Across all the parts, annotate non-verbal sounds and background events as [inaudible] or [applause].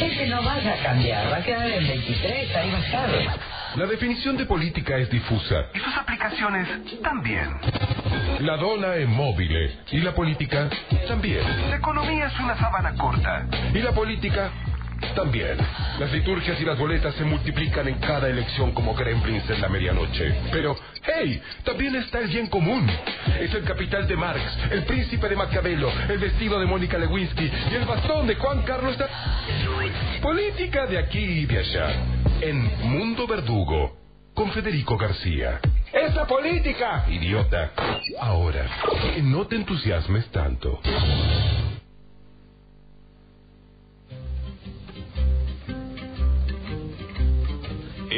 Ese no vaya a cambiar, va a quedar en 23, ahí va a estar. La definición de política es difusa. Y sus aplicaciones también. La dona es móvil y la política también. La economía es una sábana corta. Y la política también. Las liturgias y las boletas se multiplican en cada elección como gremlins en la medianoche. Pero, hey, también está el bien común. Es el capital de Marx, el príncipe de Maquiavelo, el vestido de Mónica Lewinsky y el bastón de Juan Carlos de... Política de aquí y de allá. En Mundo Verdugo, con Federico García. ¡Esa política! Idiota. Ahora, que no te entusiasmes tanto.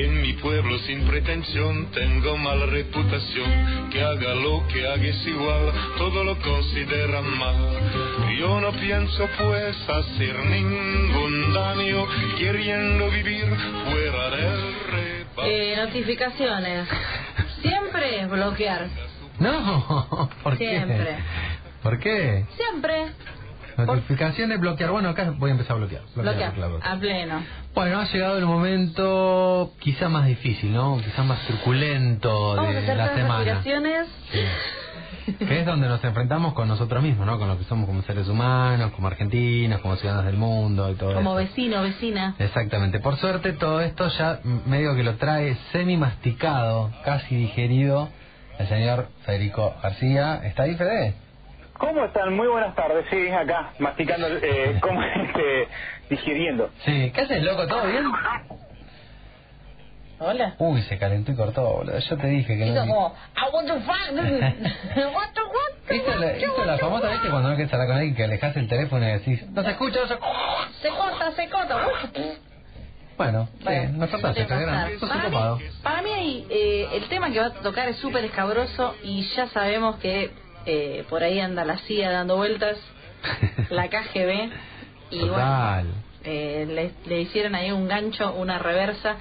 En mi pueblo sin pretensión tengo mala reputación, que haga lo que haga es igual, todo lo consideran mal. Yo no pienso pues hacer ningún daño, queriendo vivir fuera del rebaño. Eh, notificaciones. Siempre bloquear. No, ¿por Siempre. qué? ¿Por qué? Siempre. Notificaciones, bloquear. Bueno, acá voy a empezar a bloquear. Bloquear. bloquear. A pleno. Bueno, ha llegado el momento quizá más difícil, ¿no? Quizá más truculento Vamos a de hacer la semana. respiraciones. Que es donde nos enfrentamos con nosotros mismos, ¿no? Con lo que somos como seres humanos, como argentinos, como ciudadanos del mundo y todo Como eso. vecino, vecina. Exactamente. Por suerte todo esto ya medio que lo trae semi masticado, casi digerido, el señor Federico García. ¿Está ahí, Fede? ¿Cómo están? Muy buenas tardes, sí, acá, masticando, eh, como, este, digiriendo. Sí. ¿Qué haces, loco? ¿Todo bien? Hola. Uy, se calentó y cortó, boludo. Yo te dije que Hizo no... como, I want to fuck. What the [laughs] what? ¿Viste la, viste la famosa vez que cuando no quieres hablar con alguien que alejas el teléfono y decís, no se escucha, no se Se corta, se corta. Bueno, sí, Bueno, nos cortaste, Fede, pasar. sos Para ocupado. mí, para mí ahí, eh, el tema que va a tocar es súper escabroso y ya sabemos que eh, por ahí anda la CIA dando vueltas, [laughs] la KGB, y bueno, eh, le, le hicieron ahí un gancho, una reversa.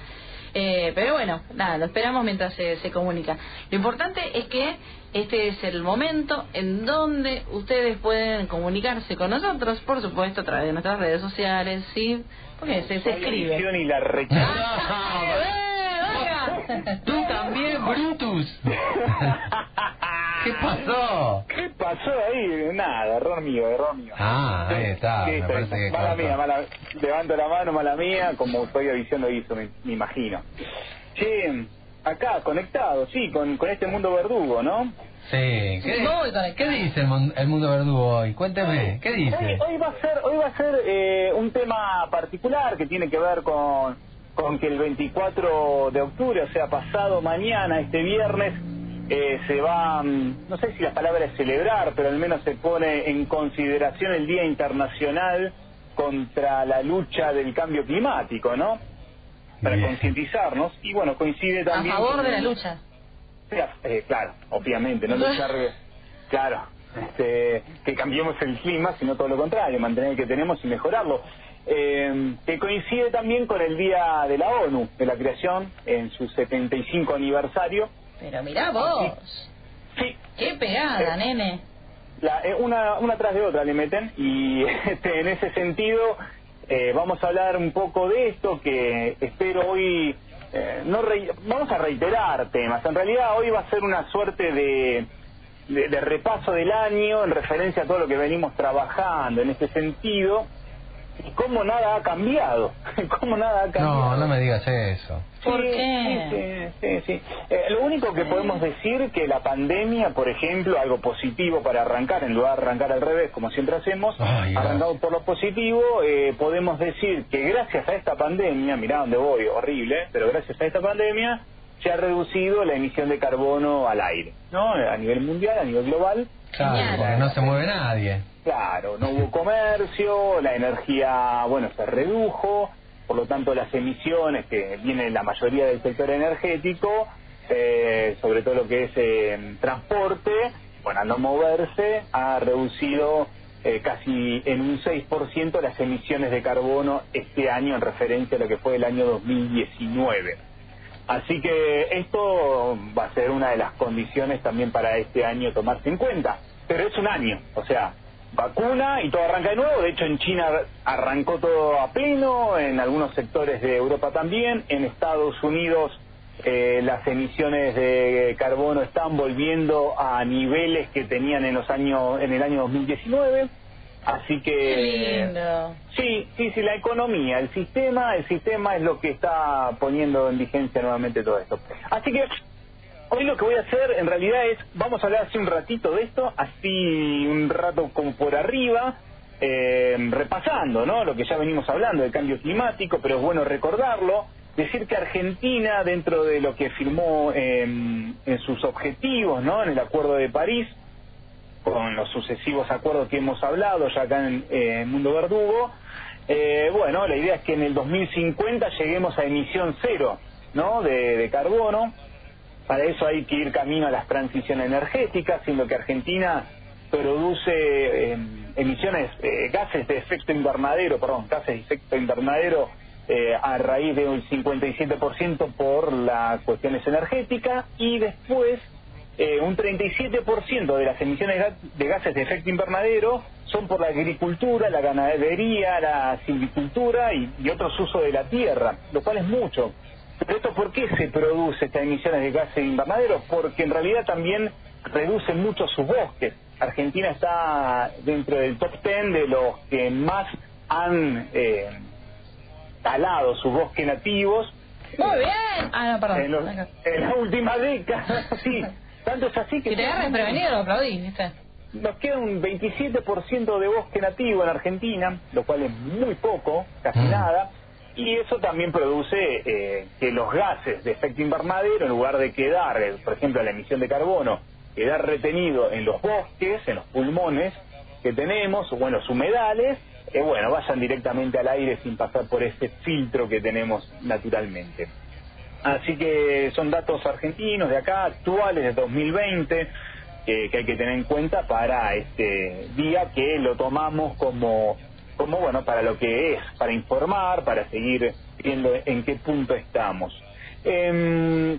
Eh, pero bueno, nada, lo esperamos mientras se, se comunica. Lo importante es que este es el momento en donde ustedes pueden comunicarse con nosotros, por supuesto, a través de nuestras redes sociales, ¿sí? Porque se, se escribe. edición y la rechazo. [laughs] ¡Eh, venga! Tú también, Brutus. [laughs] ¿Qué pasó? ¿Qué pasó ahí? Nada, error mío, error mío. Ah, ahí está, me está parece bien. que Mala mía, mala Levanto la mano, mala mía, como estoy diciendo hizo, me, me imagino. Che, acá, conectado, sí, con, con este mundo verdugo, ¿no? Sí, ¿qué, Muy conectado. ¿qué dice el, mon- el mundo verdugo hoy? Cuénteme, ¿qué Hoy, dice? hoy va a ser, hoy va a ser eh, un tema particular que tiene que ver con, con que el 24 de octubre, o sea, pasado mañana, este viernes, eh, se va, mm, no sé si la palabra es celebrar, pero al menos se pone en consideración el Día Internacional contra la lucha del cambio climático, ¿no? Para concientizarnos. Y bueno, coincide A también... favor con de la lucha. eh, claro, obviamente, no luchar, [laughs] claro, este, que cambiemos el clima, sino todo lo contrario, mantener el que tenemos y mejorarlo. Eh, que coincide también con el Día de la ONU, de la creación, en su 75 aniversario. Pero mirá vos. Sí, Qué pegada, nene. la- eh, una, una tras de otra le meten y [laughs] este, en ese sentido eh, vamos a hablar un poco de esto que espero hoy eh, no re- vamos a reiterar temas en realidad hoy va a ser una suerte de, de de repaso del año en referencia a todo lo que venimos trabajando en este sentido cómo nada ha cambiado [laughs] cómo nada ha cambiado No, no me digas eso. ¿Por Sí, qué? Sí, sí, sí. Eh, lo único que podemos decir que la pandemia, por ejemplo, algo positivo para arrancar, en lugar de arrancar al revés, como siempre hacemos, Ay, arrancado por lo positivo, eh, podemos decir que gracias a esta pandemia, mirá dónde voy, horrible, pero gracias a esta pandemia se ha reducido la emisión de carbono al aire, ¿no? A nivel mundial, a nivel global. Claro, porque no se mueve nadie. Claro, no hubo comercio, la energía, bueno, se redujo, por lo tanto las emisiones que vienen la mayoría del sector energético, eh, sobre todo lo que es eh, transporte, bueno, al no moverse, ha reducido eh, casi en un 6% las emisiones de carbono este año en referencia a lo que fue el año 2019. Así que esto va a ser una de las condiciones también para este año tomarse en cuenta. Pero es un año, o sea, vacuna y todo arranca de nuevo. De hecho, en China arrancó todo a pleno, en algunos sectores de Europa también. En Estados Unidos eh, las emisiones de carbono están volviendo a niveles que tenían en los años en el año 2019. Así que Qué lindo. sí, sí, sí, la economía, el sistema, el sistema es lo que está poniendo en vigencia nuevamente todo esto. Así que hoy lo que voy a hacer en realidad es vamos a hablar así un ratito de esto, así un rato como por arriba eh, repasando ¿no? lo que ya venimos hablando del cambio climático, pero es bueno recordarlo. Decir que Argentina, dentro de lo que firmó eh, en sus objetivos ¿no? en el Acuerdo de París, con los sucesivos acuerdos que hemos hablado ya acá en eh, Mundo Verdugo, eh, bueno, la idea es que en el 2050 lleguemos a emisión cero ¿no? de, de carbono. Para eso hay que ir camino a las transiciones energéticas, siendo que Argentina produce eh, emisiones, eh, gases de efecto invernadero, perdón, gases de efecto invernadero eh, a raíz de un 57% por las cuestiones energéticas y después eh, un 37% de las emisiones de gases de efecto invernadero son por la agricultura, la ganadería, la silvicultura y otros usos de la tierra, lo cual es mucho. Pero esto, ¿por qué se produce estas emisiones de gases de invernadero? Porque en realidad también reducen mucho sus bosques. Argentina está dentro del top 10 de los que más han eh, talado sus bosques nativos Muy bien. Ah, no, perdón. en, los- Acá. en la última década. [laughs] sí, tanto es así que Si te agarras desprevenido, lo nos queda un 27% de bosque nativo en Argentina, lo cual es muy poco, casi Mm. nada, y eso también produce eh, que los gases de efecto invernadero, en lugar de quedar, eh, por ejemplo, la emisión de carbono, quedar retenido en los bosques, en los pulmones que tenemos, o en los humedales, eh, bueno, vayan directamente al aire sin pasar por ese filtro que tenemos naturalmente. Así que son datos argentinos de acá, actuales de 2020, que, que hay que tener en cuenta para este día que lo tomamos como, como bueno, para lo que es, para informar, para seguir viendo en qué punto estamos. Em,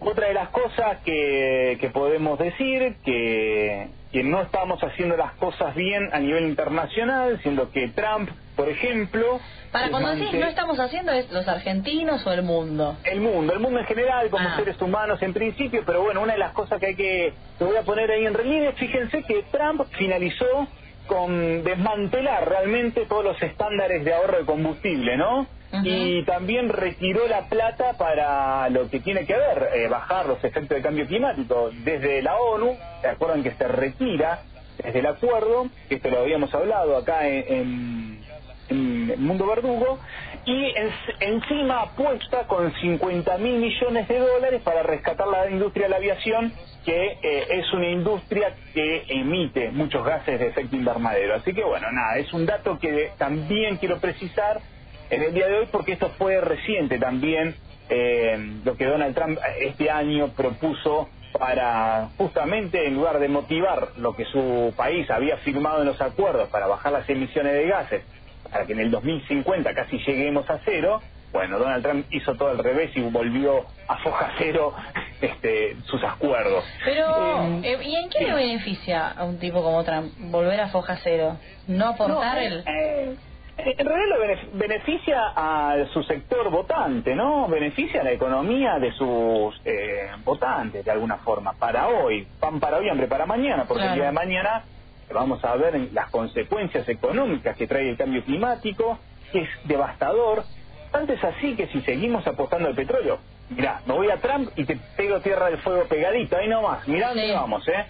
otra de las cosas que, que podemos decir que, que no estamos haciendo las cosas bien a nivel internacional, siendo que Trump, por ejemplo, Para cuando decís no estamos haciendo es los argentinos o el mundo. el mundo, el mundo en general, como Ah. seres humanos en principio, pero bueno, una de las cosas que hay que, que voy a poner ahí en relieve, fíjense que Trump finalizó con desmantelar realmente todos los estándares de ahorro de combustible, ¿no? Y también retiró la plata para lo que tiene que ver, eh, bajar los efectos del cambio climático. Desde la ONU, ¿se acuerdan que se retira desde el acuerdo? Que esto lo habíamos hablado acá en, en- en Mundo Verdugo, y en- encima apuesta con 50 mil millones de dólares para rescatar la industria de la aviación, que eh, es una industria que emite muchos gases de efecto invernadero. Así que bueno, nada, es un dato que también quiero precisar en el día de hoy porque esto fue reciente también, eh, lo que Donald Trump este año propuso para justamente en lugar de motivar lo que su país había firmado en los acuerdos para bajar las emisiones de gases, para que en el 2050 casi lleguemos a cero, bueno, Donald Trump hizo todo al revés y volvió a foja cero este, sus acuerdos. Pero, Eh, eh, ¿y en qué sí. le beneficia a un tipo como Trump volver a foja cero? ¿No aportar No, el...? eh, eh, en realidad lo benef- beneficia a su sector votante, ¿no? Beneficia a la economía de sus eh, votantes de alguna forma, para hoy, pan para hoy, hambre para mañana, porque Claro. el día de mañana vamos a ver las consecuencias económicas que trae el cambio climático, que es devastador. Tanto es así que si seguimos apostando al petróleo, mirá, me voy a Trump y te pego tierra del fuego pegadito, ahí nomás, mirá dónde Sí. vamos, ¿eh?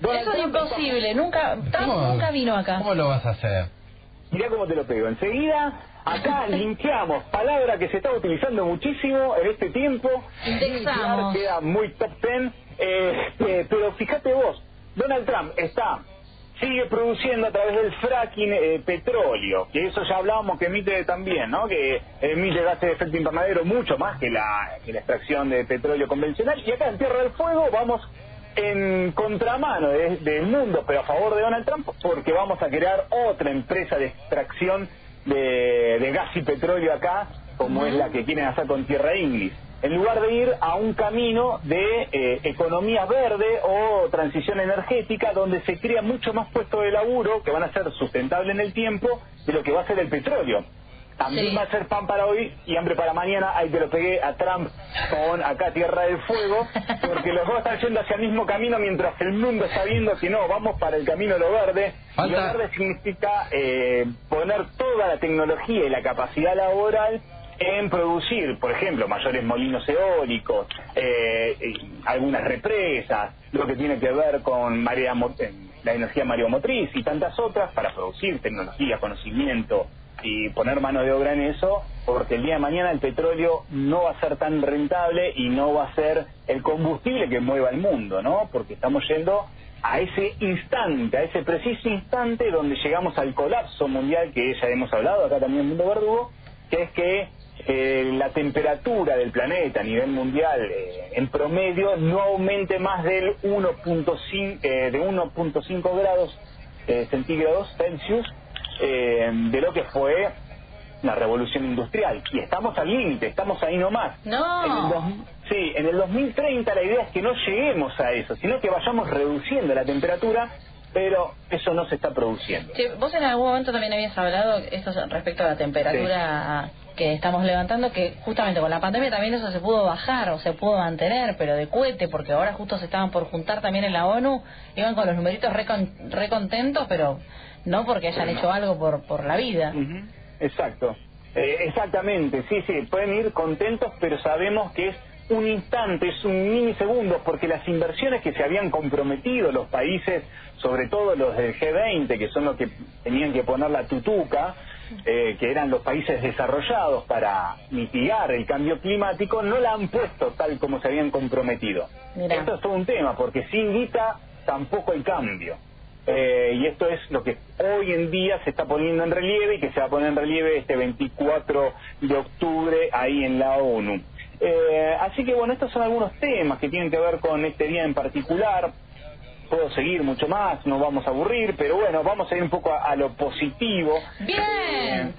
Donald Eso es Trump- imposible, nunca, Trump ¿Cómo- nunca vino acá. ¿Cómo lo vas a hacer? Mirá cómo te lo pego. Enseguida, acá [laughs] linkeamos, palabra que se está utilizando muchísimo en este tiempo. Indexamos. Queda muy top ten. Eh, eh, pero fíjate vos, Donald Trump está sigue produciendo a través del fracking eh, petróleo, que eso ya hablábamos que emite también, ¿no? Que emite gases de efecto invernadero mucho más que la, que la extracción de petróleo convencional. Y acá en Tierra del Fuego vamos en contramano de- del mundo, pero a favor de Donald Trump, porque vamos a crear otra empresa de extracción de, de gas y petróleo acá, como es la que quieren hacer con Tierra Inglis. En lugar de ir a un camino de eh, economía verde o transición energética, donde se crea mucho más puestos de laburo que van a ser sustentables en el tiempo de lo que va a ser el petróleo. también Sí. va a ser pan para hoy y hambre para mañana. Ahí te lo pegué a Trump con acá Tierra del Fuego, porque los dos están yendo hacia el mismo camino mientras el mundo está viendo que no, vamos para el camino de lo verde. Y lo verde significa eh, poner toda la tecnología y la capacidad laboral en producir, por ejemplo, mayores molinos eólicos, eh, algunas represas, lo que tiene que ver con marea la energía mareomotriz y tantas otras para producir tecnología, conocimiento y poner mano de obra en eso, porque el día de mañana el petróleo no va a ser tan rentable y no va a ser el combustible que mueva el mundo, ¿no? Porque estamos yendo a ese instante, a ese preciso instante donde llegamos al colapso mundial que ya hemos hablado acá también en Mundo Verdugo, que es que eh, la temperatura del planeta a nivel mundial eh, en promedio no aumente más del 1.5 eh, de 1.5 grados eh, centígrados Celsius eh, de lo que fue la revolución industrial y estamos al límite, estamos ahí nomás. No. En el dos- sí, en el 2030 la idea es que no lleguemos a eso, sino que vayamos reduciendo la temperatura, pero eso no se está produciendo. Che, vos en algún momento también habías hablado esto respecto a la temperatura que estamos levantando, que justamente con la pandemia también eso se pudo bajar o se pudo mantener, pero de cohete, porque ahora justo se estaban por juntar también en la ONU, iban con los numeritos re, con- re contentos, pero no porque hayan hecho algo por, por la vida. Exacto. Eh, exactamente, sí, sí, pueden ir contentos, pero sabemos que es un instante, es un minisegundo, porque las inversiones que se habían comprometido los países, sobre todo los del G20, que son los que tenían que poner la tutuca, eh, que eran los países desarrollados para mitigar el cambio climático, no la han puesto tal como se habían comprometido. Mirá. Esto es todo un tema, porque sin guita tampoco hay cambio. Eh, y esto es lo que hoy en día se está poniendo en relieve y que se va a poner en relieve este 24 de octubre ahí en la ONU. Eh, así que bueno, estos son algunos temas que tienen que ver con este día en particular. Puedo seguir mucho más, no vamos a aburrir, pero bueno, vamos a ir un poco a, a lo positivo. Bien.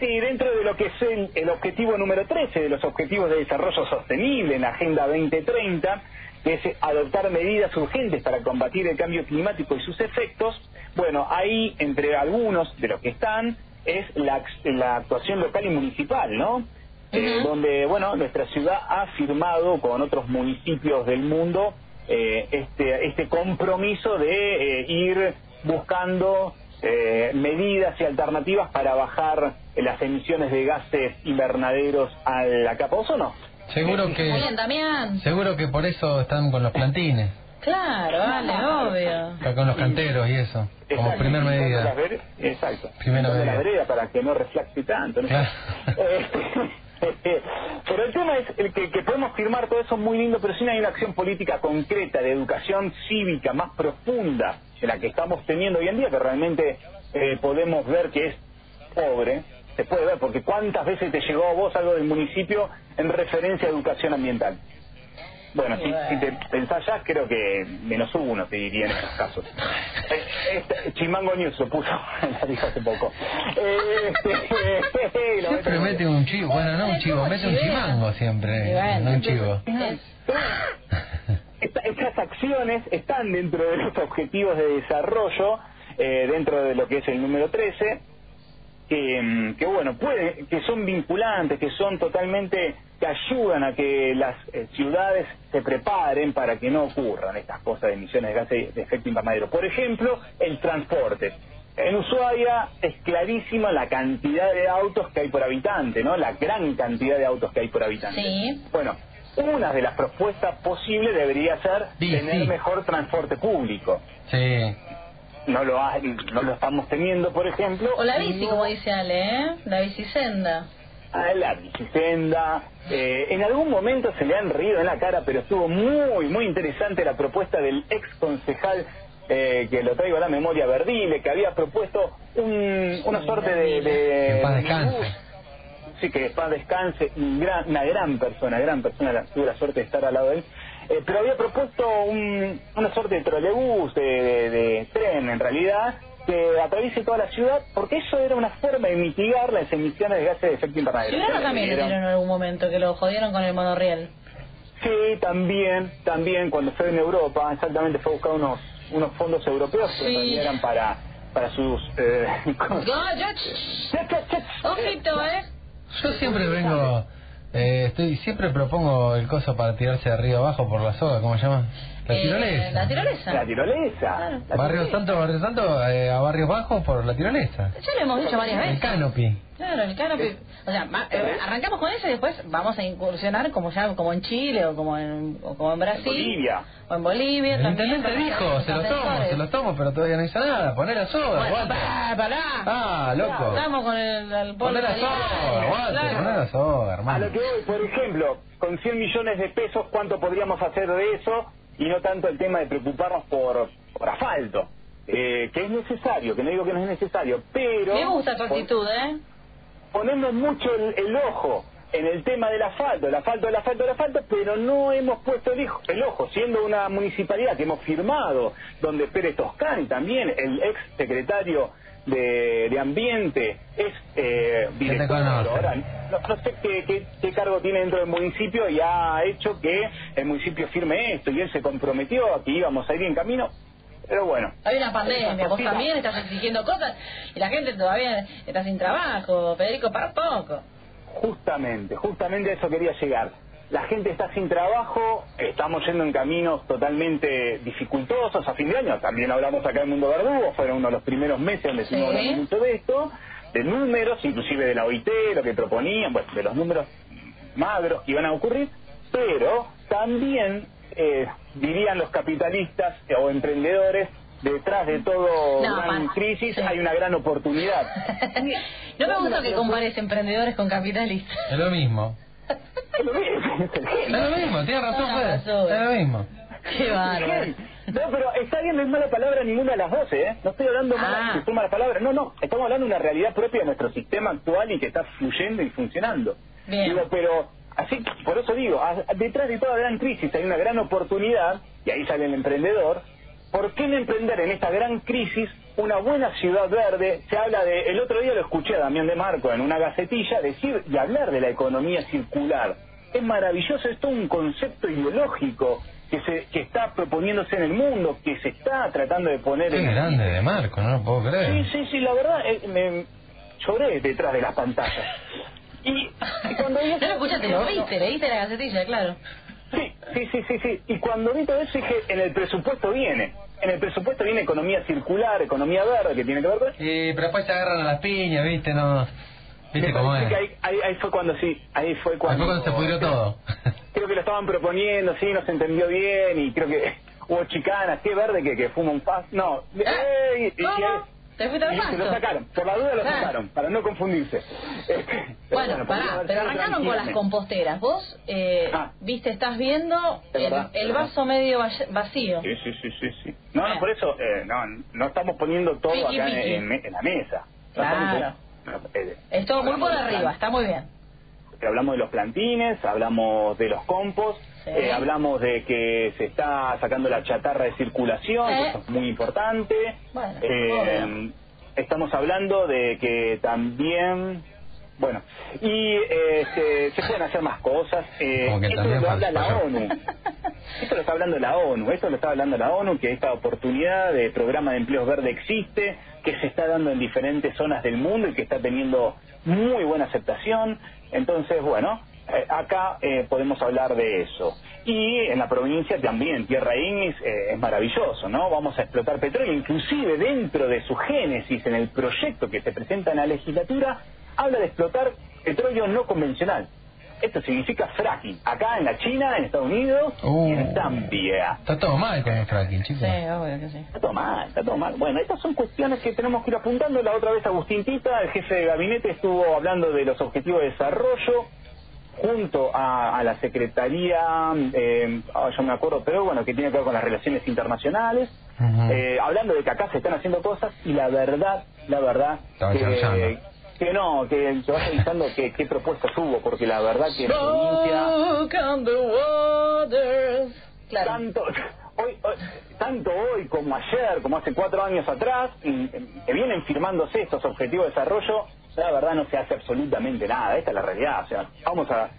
Sí, dentro de lo que es el, el objetivo número 13 de los Objetivos de Desarrollo Sostenible en la Agenda 2030, que es adoptar medidas urgentes para combatir el cambio climático y sus efectos, bueno, ahí entre algunos de los que están es la, la actuación local y municipal, ¿no? Eh, donde, bueno, nuestra ciudad ha firmado con otros municipios del mundo eh, este, este compromiso de eh, ir buscando eh, medidas y alternativas para bajar las emisiones de gases invernaderos a la capa de ozono. Seguro Muy bien, que Damián. seguro que por eso están con los plantines, Claro, vale, obvio. con los canteros y eso, como Exacto, primer pintando medida. las Exacto. Primera medida. la vereda para que no reflexe tanto. ¿no? Claro. [laughs] Eh, pero el tema es el que, podemos firmar todo eso muy lindo, pero si no hay una acción política concreta de educación cívica más profunda de la que estamos teniendo hoy en día, que realmente eh, podemos ver que es pobre, se puede ver, porque cuántas veces te llegó a vos algo del municipio en referencia a educación ambiental. Bueno, si, si te pensás ya, creo que menos uno te diría en esos casos. [laughs] Eh, este, Chimango News lo puso, [laughs] la dijo hace poco. Eh, [laughs] Siempre mete- un chivo, bueno, no un chivo, mete un chimango siempre, no un chivo. Es- Esta- estas acciones están dentro de los objetivos de desarrollo, eh, dentro de lo que es el número 13, que, mm, que bueno, puede, que son vinculantes, que son totalmente, que ayudan a que las eh, ciudades se preparen para que no ocurran estas cosas de emisiones de gases de efecto invernadero. Por ejemplo, el transporte. En Ushuaia es clarísima la cantidad de autos que hay por habitante, ¿no? La gran cantidad de autos que hay por habitante. Sí. Bueno, una de las propuestas posibles debería ser Sí, tener sí. mejor transporte público. Sí, No lo hay, no lo estamos teniendo, por ejemplo. O la bici, No- como dice Ale, ¿eh? La bicisenda. a la bicisenda. Eh, en algún momento se le han reído en la cara, pero estuvo muy, muy interesante la propuesta del ex concejal, eh, que lo traigo a la memoria, Verdile, que había propuesto un- una suerte de... de Que paz descanse. Sí, que paz descanse, un gran- una gran persona, gran persona, la- tuve la suerte de estar al lado de él. Eh, pero había propuesto un- una suerte de trolebús, de, de- de tren en realidad, que atraviese toda la ciudad, porque eso era una forma de mitigar las emisiones de gases de efecto invernadero. También lo en algún momento, que lo jodieron con el monorriel. Sí, también, también cuando fue en Europa, exactamente fue a buscar unos, unos fondos europeos que Sí. realidad eran para, para sus... Eh. [laughs] Ojito, ¿eh? Yo siempre vengo, eh, estoy siempre propongo el coso para tirarse de arriba abajo por la soga, ¿cómo se llama? La Eh, tirolesa. La tirolesa. La tirolesa. Claro. La Barrio tirolesa. Santo, Barrio Santo, eh, a Barrios Bajos por la tirolesa. Ya lo hemos dicho varias El veces. canopy. Claro, el canopy. O sea, ma- eh, arrancamos con eso y después vamos a incursionar como ya como en Chile o como en, o como en Brasil. Bolivia. O en Bolivia El también. intendente dijo, se los tomo, se los tomo, pero todavía no hizo nada. Poné la soga, Bueno, Walter. pa- pará. Ah, loco. Estamos con el, el la animal. soga, Walter, Claro. poné la soga, A hermano. lo que voy, por ejemplo, con 100 millones de pesos, ¿cuánto podríamos hacer de eso? Y no tanto el tema de preocuparnos por, por asfalto, eh, que es necesario, que no digo que no es necesario, pero... Me gusta tu pon- actitud, ¿eh? Ponemos mucho el, el ojo en el tema del asfalto, el asfalto, el asfalto, el asfalto, pero no hemos puesto el, hijo- el ojo, siendo una municipalidad que hemos firmado, donde Pérez Toscani también, el ex secretario de, de Ambiente, es eh, director, ahora no, no sé qué, qué- qué cargo tiene dentro del municipio y ha hecho que el municipio firme esto y él se comprometió a que íbamos a ir en camino, pero bueno. Hay una pandemia, vos también estás exigiendo cosas y la gente todavía está sin trabajo. Federico, para poco. Justamente, justamente a eso quería llegar. La gente está sin trabajo, estamos yendo en caminos totalmente dificultosos a fin de año. También hablamos acá en Mundo Verdugo, fueron uno de los primeros meses donde Sí. estuvimos hablando mucho de esto, de números, inclusive de la OIT, lo que proponían, bueno, de los números magros que iban a ocurrir, pero también, eh, dirían los capitalistas o emprendedores, detrás de todo No, gran para. crisis Sí. hay una gran oportunidad. [laughs] no me gusta que compares emprendedores con capitalistas. Es lo mismo. Es lo mismo, es lo mismo, tiene razón, Fede. Es lo mismo. Qué bárbaro. No, pero está bien, no es mala palabra ninguna de las dos, ¿eh? No estoy hablando mal, Ah. que son malas palabras. No, no, estamos hablando de una realidad propia de nuestro sistema actual y que está fluyendo y funcionando. Bien. Digo, pero así, por eso digo, a- detrás de toda gran crisis hay una gran oportunidad, y ahí sale el emprendedor. ¿Por qué no emprender en esta gran crisis una buena ciudad verde? Se habla de, el otro día lo escuché a Damián de Marco en una gacetilla decir y hablar de la economía circular. Es maravilloso, es todo un concepto ideológico que se que está proponiéndose en el mundo, que se está tratando de poner Qué en grande de Marco, no lo puedo Sí, creer. sí, sí, la verdad, eh, me lloré detrás de las pantallas. Y, y cuando [laughs] No lo escuchaste, lo viste, leíste la gacetilla, claro. Sí, sí, sí, sí, sí. Y cuando vi todo eso dije, en el presupuesto viene. En el presupuesto viene economía circular, economía verde, que tiene que ver con... Y, pero después se agarran a las piñas, ¿viste? No, ¿Viste cómo es? que ahí, ahí, ahí fue cuando sí, ahí fue Ahí cuando... fue cuando se pudrió todo. [laughs] Creo que lo estaban proponiendo, sí, no se entendió bien y creo que [laughs] hubo chicanas, qué verde que, que fuma un paz. No, ¿Eh? ¿Te fuiste al y lo sacaron, por la duda lo Ah. sacaron, para no confundirse. Este, [laughs] Bueno, podría pará, pero arrancaron con las composteras. Vos, eh, Ah. viste, estás viendo Es el, verdad, el es verdad. vaso medio va- vacío. Sí, sí, sí, sí, sí. No, no, por eso eh, no, no estamos poniendo todo acá en, en- en la mesa. No Claro. estamos- eh, Es todo muy por arriba, está muy bien. Hablamos de los plantines, hablamos de los compost, Sí. eh, hablamos de que se está sacando la chatarra de circulación, que eso es muy importante. Bueno, Eh, estamos hablando de que también... Bueno, y eh, se, se pueden hacer más cosas. Eh, que esto lo habla la ONU. [laughs] Esto lo está hablando la ONU, esto lo está hablando la ONU, que esta oportunidad de programa de empleos verde existe, que se está dando en diferentes zonas del mundo y que está teniendo muy buena aceptación. Entonces, bueno, eh, acá eh, podemos hablar de eso. Y en la provincia también, Tierra Ignis, eh, es maravilloso, ¿no? Vamos a explotar petróleo, inclusive dentro de su génesis, en el proyecto que se presenta en la legislatura, habla de explotar petróleo no convencional. Esto significa fracking. Acá en la China, en Estados Unidos y en Zambia. Está todo mal con el fracking, chicos. Sí, obvio que sí. Está todo mal, está todo mal. Bueno, estas son cuestiones que tenemos que ir apuntando. La otra vez Agustín Tita, el jefe de gabinete, estuvo hablando de los objetivos de desarrollo junto a, a la Secretaría, eh, yo me acuerdo, pero bueno, que tiene que ver con las relaciones internacionales, eh, hablando de que acá se están haciendo cosas y la verdad, la verdad, Estaba que. Que no, que te vas avisando que, qué propuestas hubo, porque la verdad que provincia... Claro. tanto hoy, hoy- tanto hoy como ayer, como hace cuatro años atrás, y- que vienen firmándose estos objetivos de desarrollo, la verdad no se hace absolutamente nada. Esta es la realidad. O sea, vamos a.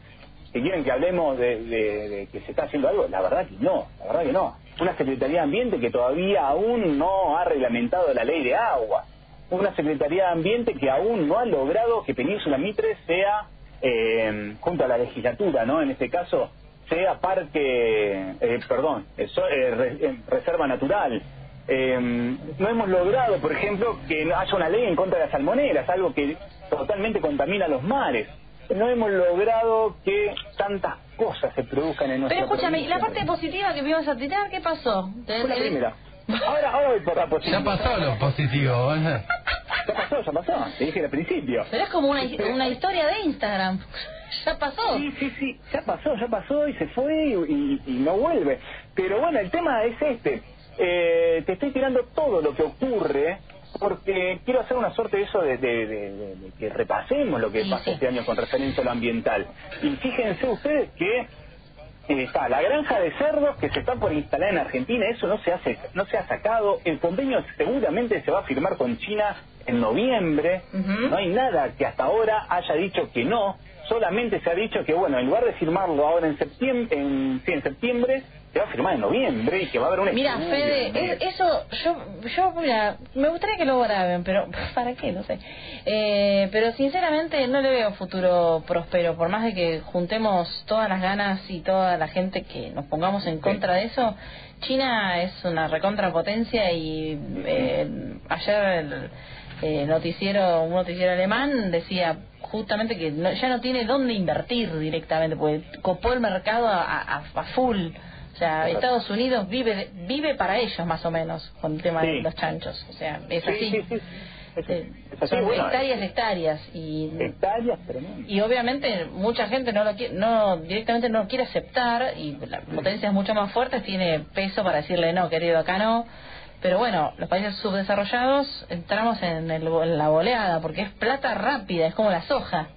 Si quieren que hablemos de, de- de que se está haciendo algo, la verdad que no, la verdad que no. Una Secretaría de Ambiente que todavía aún no ha reglamentado la ley de agua. Una Secretaría de Ambiente que aún no ha logrado que Península Mitre sea, eh, junto a la legislatura, ¿no? En este caso, sea parque, eh, perdón, eh, so- eh, re- eh, reserva natural. Eh, no hemos logrado, por ejemplo, que haya una ley en contra de las salmoneras, algo que totalmente contamina los mares. No hemos logrado que tantas cosas se produzcan en nuestra Pero escúchame, ¿y la provincia. parte positiva que vimos a tirar, qué pasó? Fue la primera. Ahora, ahora voy por la positiva. Ya pasó lo positivo. ¿eh? Ya pasó, ya pasó. Te dije al principio. Pero es como una, una historia de Instagram. Ya pasó. Sí, sí, sí, ya pasó, ya pasó y se fue y, y- y no vuelve. Pero bueno, el tema es este. Eh, te estoy tirando todo lo que ocurre porque quiero hacer una suerte de eso de, de- de- de- de que repasemos lo que Sí, pasó sí. este año con referencia a lo ambiental. Y fíjense ustedes que está. La granja de cerdos que se está por instalar en Argentina, eso no se hace, no se ha sacado, el convenio seguramente se va a firmar con China en noviembre, no hay nada que hasta ahora haya dicho que no, solamente se ha dicho que bueno, en lugar de firmarlo ahora en septiembre, en, sí, en septiembre, se va a firmar en noviembre y que va a haber un Mira, Fede, eso, yo, yo, mira, me gustaría que lo graben, pero [laughs] ¿para qué? No sé. Eh, pero sinceramente no le veo futuro próspero, por más de que juntemos todas las ganas y toda la gente que nos pongamos en contra de eso. China es una recontrapotencia y eh, ayer el eh, noticiero, un noticiero alemán decía justamente que no- ya no tiene dónde invertir directamente, porque copó el mercado a, a- a full. O sea, Estados Unidos vive vive para ellos más o menos con el tema de los chanchos. O sea, es Sí, así. sí, sí. Es- es así, bueno, hectáreas, hectáreas. Y, hectáreas tremendas. y obviamente mucha gente no lo quiere, no directamente no quiere aceptar y la potencia es mucho más fuerte, tiene peso para decirle no, querido, acá no. Pero bueno, los países subdesarrollados entramos en, el- en la boleada porque es plata rápida, es como la soja.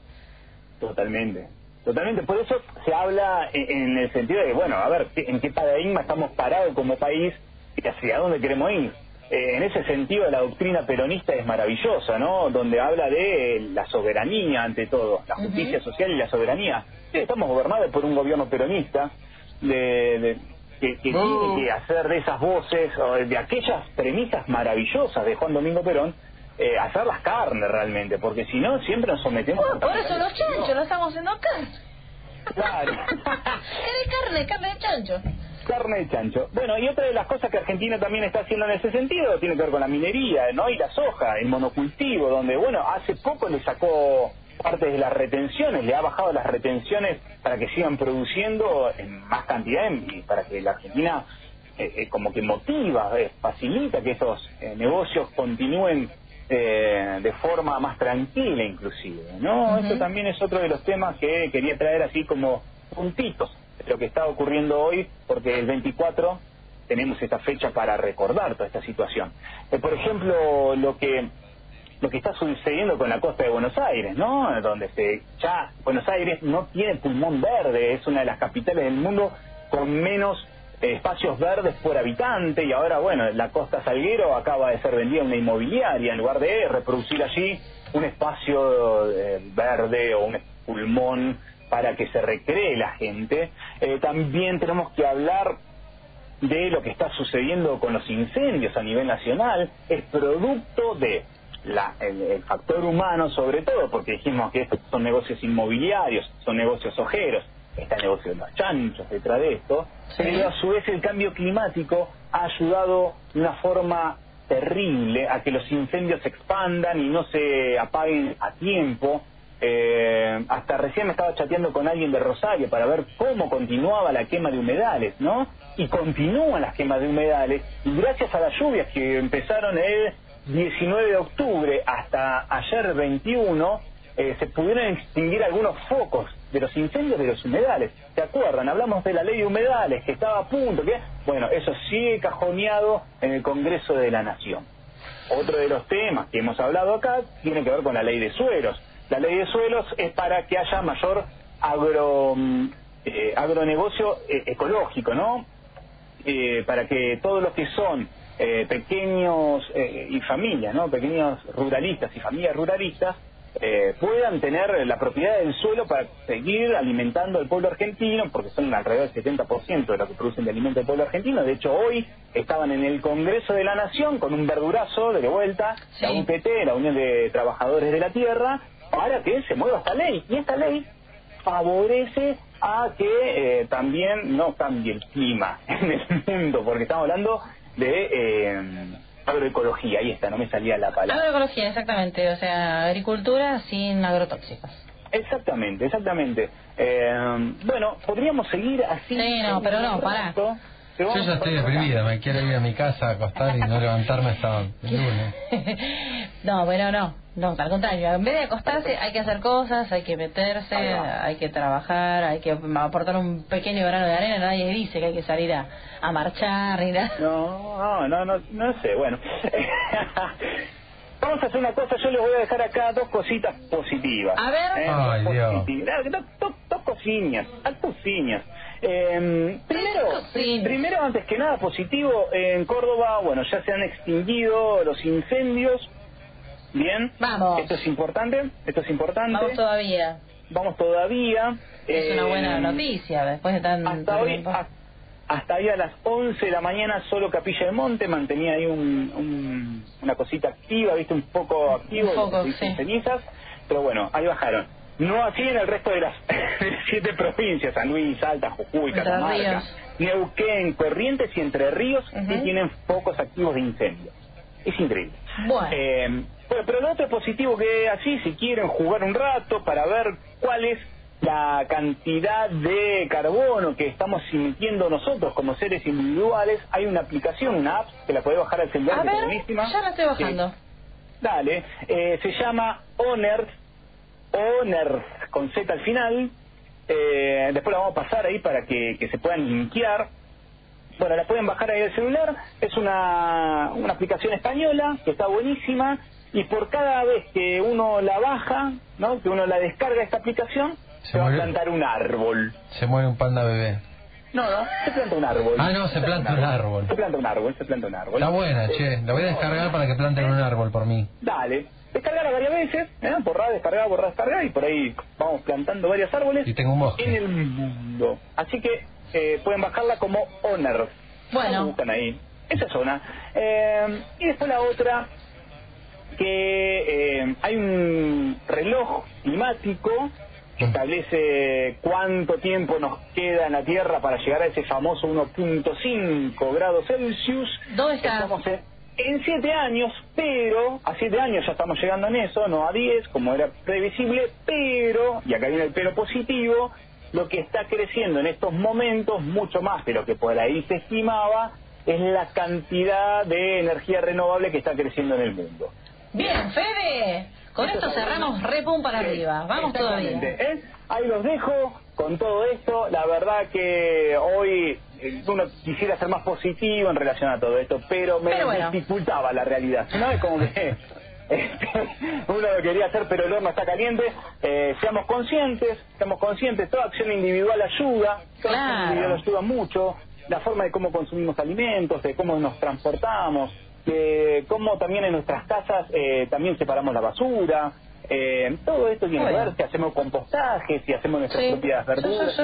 Totalmente. Totalmente. Por eso se habla en, en el sentido de, bueno, a ver, ¿qué- ¿en qué paradigma estamos parados como país y hacia dónde queremos ir? Eh, en ese sentido, la doctrina peronista es maravillosa, ¿no? Donde habla de la soberanía ante todo, la justicia social y la soberanía. Sí, estamos gobernados por un gobierno peronista de, de- que, que tiene que hacer de esas voces, o de aquellas premisas maravillosas de Juan Domingo Perón, eh, hacer las carnes realmente, porque si no, siempre nos sometemos Bueno, a por eso los chanchos, lo estamos haciendo acá. Claro. [laughs] ¿Qué de carne? Carne de chancho. Carne de chancho. Bueno, y otra de las cosas que Argentina también está haciendo en ese sentido tiene que ver con la minería, ¿no? Y la soja, el monocultivo, donde, bueno, hace poco le sacó parte de las retenciones, le ha bajado las retenciones para que sigan produciendo en más cantidad y para que la Argentina eh, eh, como que motiva, eh, facilita que esos eh, negocios continúen eh, de forma más tranquila inclusive, ¿no? Eso también es otro de los temas que quería traer así como puntitos de lo que está ocurriendo hoy, porque el 24 tenemos esta fecha para recordar toda esta situación. Eh, por ejemplo, lo que lo que está sucediendo con la costa de Buenos Aires, ¿no? Donde se, ya Buenos Aires no tiene pulmón verde, es una de las capitales del mundo con menos espacios verdes por habitante y ahora, bueno, la costa Salguero acaba de ser vendida a una inmobiliaria en lugar de reproducir allí un espacio eh, verde o un pulmón para que se recree la gente. Eh, también tenemos que hablar de lo que está sucediendo con los incendios a nivel nacional es producto de la- el, el factor humano sobre todo, porque dijimos que estos son negocios inmobiliarios, son negocios ojeros, está de los chanchos detrás de esto, pero a su vez el cambio climático ha ayudado de una forma terrible a que los incendios se expandan y no se apaguen a tiempo. Eh, hasta recién me estaba chateando con alguien de Rosario para ver cómo continuaba la quema de humedales, ¿no? Y continúan las quemas de humedales y gracias a las lluvias que empezaron el 19 de octubre hasta ayer 21, eh, se pudieron extinguir algunos focos de los incendios de los humedales. ¿Se acuerdan? Hablamos de la ley de humedales que estaba a punto, que bueno, eso sigue cajoneado en el Congreso de la Nación. Otro de los temas que hemos hablado acá tiene que ver con la ley de suelos. La ley de suelos es para que haya mayor agro, mm, eh, agronegocio eh, ecológico, ¿no? Eh, para que todos los que son eh, pequeños eh, y familias, ¿no? Pequeños ruralistas y familias ruralistas eh, puedan tener la propiedad del suelo para seguir alimentando al pueblo argentino, porque son alrededor del 70% de lo que producen de alimento el pueblo argentino. De hecho, hoy estaban en el Congreso de la Nación con un verdurazo de vuelta, la Sí. UPT, la Unión de Trabajadores de la Tierra, para que se mueva esta ley. Y esta ley favorece a que eh, también no cambie el clima [laughs] en el mundo, porque estamos hablando de eh, agroecología, ahí está, no me salía la palabra. Agroecología, exactamente. O sea, agricultura sin agrotóxicos. Exactamente, exactamente. Eh, bueno, podríamos seguir así. Sí, no, pero no, pará. Yo ya estoy deprimido, me quiero ir a mi casa a acostar y no levantarme hasta el [laughs] lunes. [laughs] no, bueno, no. No, al contrario. En vez de acostarse, hay que hacer cosas, hay que meterse, hay que trabajar, hay que aportar un pequeño grano de arena. Nadie dice que hay que salir a, a marchar ni nada. No, no, no, no, no sé, bueno. [laughs] Vamos a hacer una cosa, yo les voy a dejar acá dos cositas positivas. A ver. Eh, Ay, dos Dios. positivas. Dos, dos, dos cosillas, dos cosillas. Eh, primero, primero, antes que nada, positivo, en Córdoba, bueno, ya se han extinguido los incendios. Bien. Vamos. Esto es importante, esto es importante. Vamos todavía. Vamos todavía. Es una buena noticia después de tan hasta hoy, hasta ahí a las 11 de la mañana solo Capilla del Monte mantenía ahí un, un- una cosita activa, viste, un poco activo, Un poco, sí. cenizas, pero bueno, ahí bajaron. No así en el resto de las [laughs] siete provincias, San Luis, Salta, Jujuy, Catamarca. Neuquén, Corrientes y Entre Ríos, Ujú. tienen focos activos de incendio. Es increíble. Bueno. Eh, bueno, pero lo otro positivo que así, si quieren jugar un rato para ver cuál es la cantidad de carbono que estamos emitiendo nosotros como seres individuales, hay una aplicación, una app, que la podés bajar al celular, a que es buenísima. ya la estoy bajando. Dale, eh, se llama Honor, Honor con Z al final. Eh, después la vamos a pasar ahí para que, que se puedan linkear. Bueno, la pueden bajar ahí del celular. Es una, una aplicación española que está buenísima. Y por cada vez que uno la baja, ¿no? que uno la descarga esta aplicación, se, Se va a plantar un árbol. Se muere un panda bebé. No, no, se planta un árbol. Ah, no, se planta un árbol. Se planta un árbol, se planta un árbol. Está buena, che. La voy a descargar para que planten un árbol por mí. Dale, descargala varias veces, ¿eh? borrar, descargar, borrar, descargar, y por ahí vamos plantando varios árboles Y tengo un bosque. en el mundo. Así que eh, pueden bajarla como Honor. Bueno. Buscan ahí. Esa es una. Eh, y después la otra, que eh, hay un reloj climático que establece cuánto tiempo nos queda en la Tierra para llegar a ese famoso 1.5 grados Celsius. ¿Dónde está? Estamos en, en siete años, pero a siete años ya estamos llegando en eso, no a 10, como era previsible, pero, y acá viene el pero positivo, lo que está creciendo en estos momentos, mucho más de lo que por ahí se estimaba, es la cantidad de energía renovable que está creciendo en el mundo. Bien, Fede. Con esto cerramos bueno. re pum para arriba. Vamos todavía. ¿eh? Ahí los dejo con todo esto. La verdad que hoy eh, uno quisiera ser más positivo en relación a todo esto, pero me Pero bueno. dificultaba la realidad. ¿No? Es como que [laughs] este, uno lo quería hacer, pero el horno está caliente. Eh, seamos conscientes, seamos conscientes. Toda acción individual ayuda. Toda acción Claro. individual ayuda mucho. La forma de cómo consumimos alimentos, de cómo nos transportamos, de cómo también en nuestras casas eh, también separamos la basura. Eh, todo esto tiene que ver si hacemos compostaje, si hacemos nuestras Sí. propias verduras.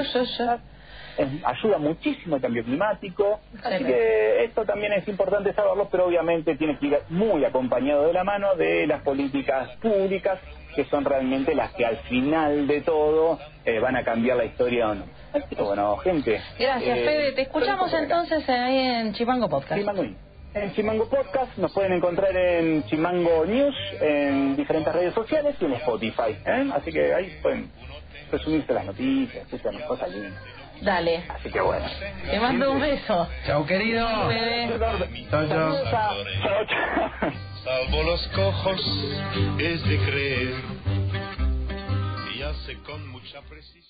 Ayuda muchísimo el cambio climático. Así que esto también es importante saberlo, pero obviamente tiene que ir muy acompañado de la mano de las políticas públicas, que son realmente las que al final de todo eh, van a cambiar la historia o no. Así que bueno, gente. Gracias, eh, Fede. Te escuchamos entonces ahí en Chimango Podcast. Chimango. En Chimango Podcast nos pueden encontrar en Chimango News, en diferentes redes sociales y en Spotify. ¿eh? Así que ahí pueden resumirse las noticias, escuchan cosas lindas. Dale. Así que bueno. Te mando un beso. Chao, querido. Chao, chao. Salvo los cojos, es de creer. Y hace con mucha precisión.